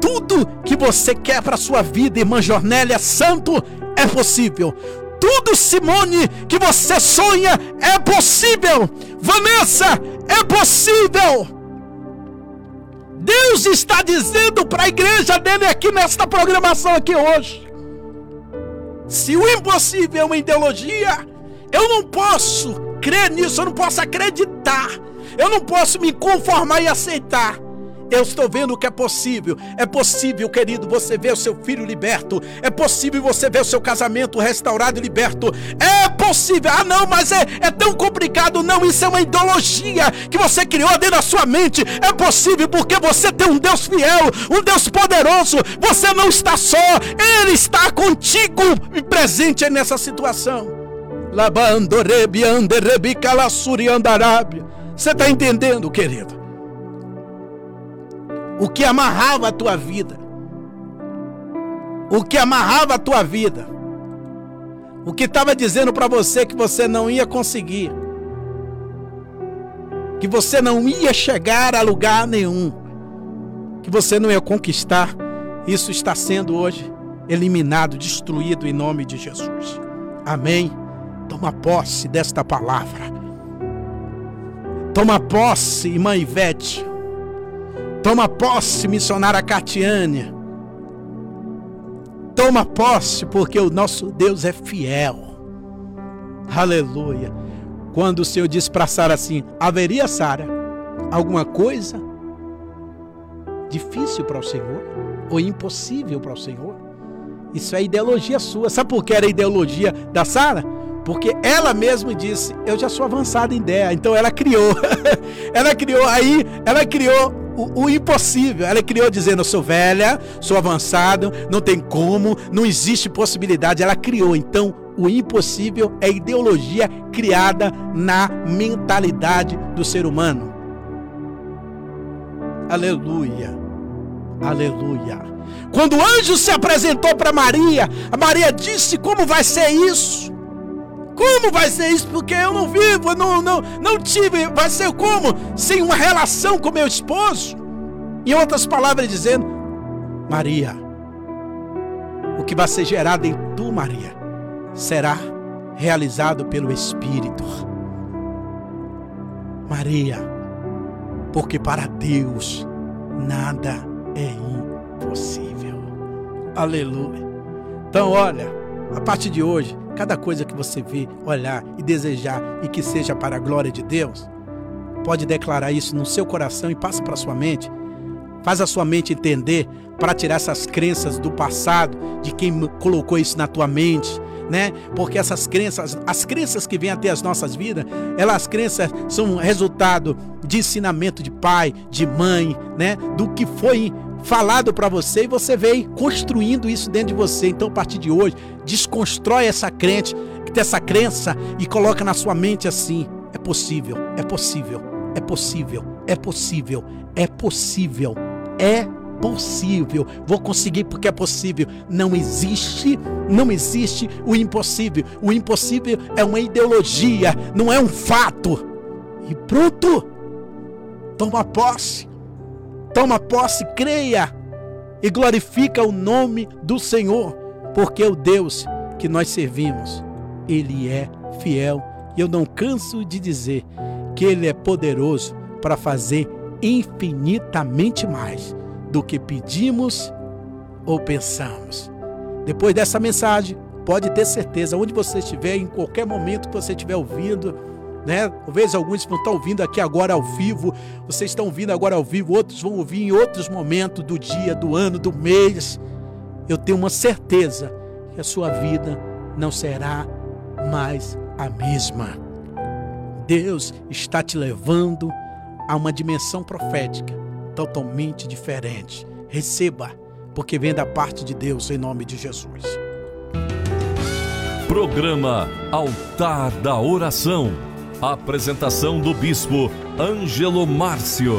Tudo que você quer para sua vida, irmã Jornélia Santo, é possível. Tudo, Simone, que você sonha é possível. Vanessa, é possível. Deus está dizendo para a igreja dele aqui nesta programação aqui hoje. Se o impossível é uma ideologia, eu não posso crer nisso, eu não posso acreditar eu não posso me conformar e aceitar. Eu estou vendo que é possível. É possível, querido, você ver o seu filho liberto. É possível você ver o seu casamento restaurado e liberto. É possível. Ah, não, mas é, é tão complicado. Não, isso é uma ideologia que você criou dentro da sua mente. É possível porque você tem um Deus fiel, um Deus poderoso. Você não está só. Ele está contigo e presente nessa situação. Labandorebi. Você está entendendo, querido? O que amarrava a tua vida. O que amarrava a tua vida. O que estava dizendo para você que você não ia conseguir. Que você não ia chegar a lugar nenhum. Que você não ia conquistar. Isso está sendo hoje eliminado, destruído em nome de Jesus. Amém? Toma posse desta palavra. Toma posse, irmã Ivete. Toma posse, missionária Catiane. Toma posse, porque o nosso Deus é fiel. Aleluia. Quando o Senhor disse para Sara assim: haveria, Sara, alguma coisa difícil para o Senhor? Ou impossível para o Senhor? Isso é ideologia sua. Sabe por que era ideologia da Sara? Porque ela mesma disse: Eu já sou avançada em ideia. Então ela criou. ela criou aí, ela criou o, o, impossível. Ela criou dizendo: Eu sou velha, sou avançado, não tem como, não existe possibilidade. Ela criou. Então o impossível é ideologia criada na mentalidade do ser humano. Aleluia. Aleluia. Quando o anjo se apresentou para Maria, a Maria disse: Como vai ser isso? Como vai ser isso? Porque eu não vivo, eu não, não, não tive. Vai ser como? Sem uma relação com meu esposo? Em outras palavras, dizendo: Maria, o que vai ser gerado em tu, Maria, será realizado pelo Espírito. Maria, porque para Deus nada é impossível. Aleluia. Então, olha, a partir de hoje, cada coisa que você vê, olhar e desejar e que seja para a glória de Deus, pode declarar isso no seu coração e passa para a sua mente. Faz a sua mente entender para tirar essas crenças do passado, de quem colocou isso na tua mente, né? Porque essas crenças, as crenças que vêm até as nossas vidas, elas crenças são resultado de ensinamento de pai, de mãe, né? Do que foi falado para você e você veio construindo isso dentro de você. Então, a partir de hoje, desconstrói essa crente, essa crença e coloca na sua mente assim: é possível, é possível, é possível, é possível, é possível, é possível. Vou conseguir porque é possível. Não existe, não existe o impossível. O impossível é uma ideologia, não é um fato. E pronto. Toma posse toma posse, creia e glorifica o nome do Senhor, porque o Deus que nós servimos, ele é fiel. E eu não canso de dizer que ele é poderoso para fazer infinitamente mais do que pedimos ou pensamos. Depois dessa mensagem, pode ter certeza, onde você estiver, em qualquer momento que você estiver ouvindo, né? Talvez alguns vão estar ouvindo aqui agora ao vivo, vocês estão ouvindo agora ao vivo, outros vão ouvir em outros momentos do dia, do ano, do mês. Eu tenho uma certeza que a sua vida não será mais a mesma. Deus está te levando a uma dimensão profética totalmente diferente. Receba, porque vem da parte de Deus em nome de Jesus. Programa Altar da Oração Apresentação do Bispo Ângelo Márcio.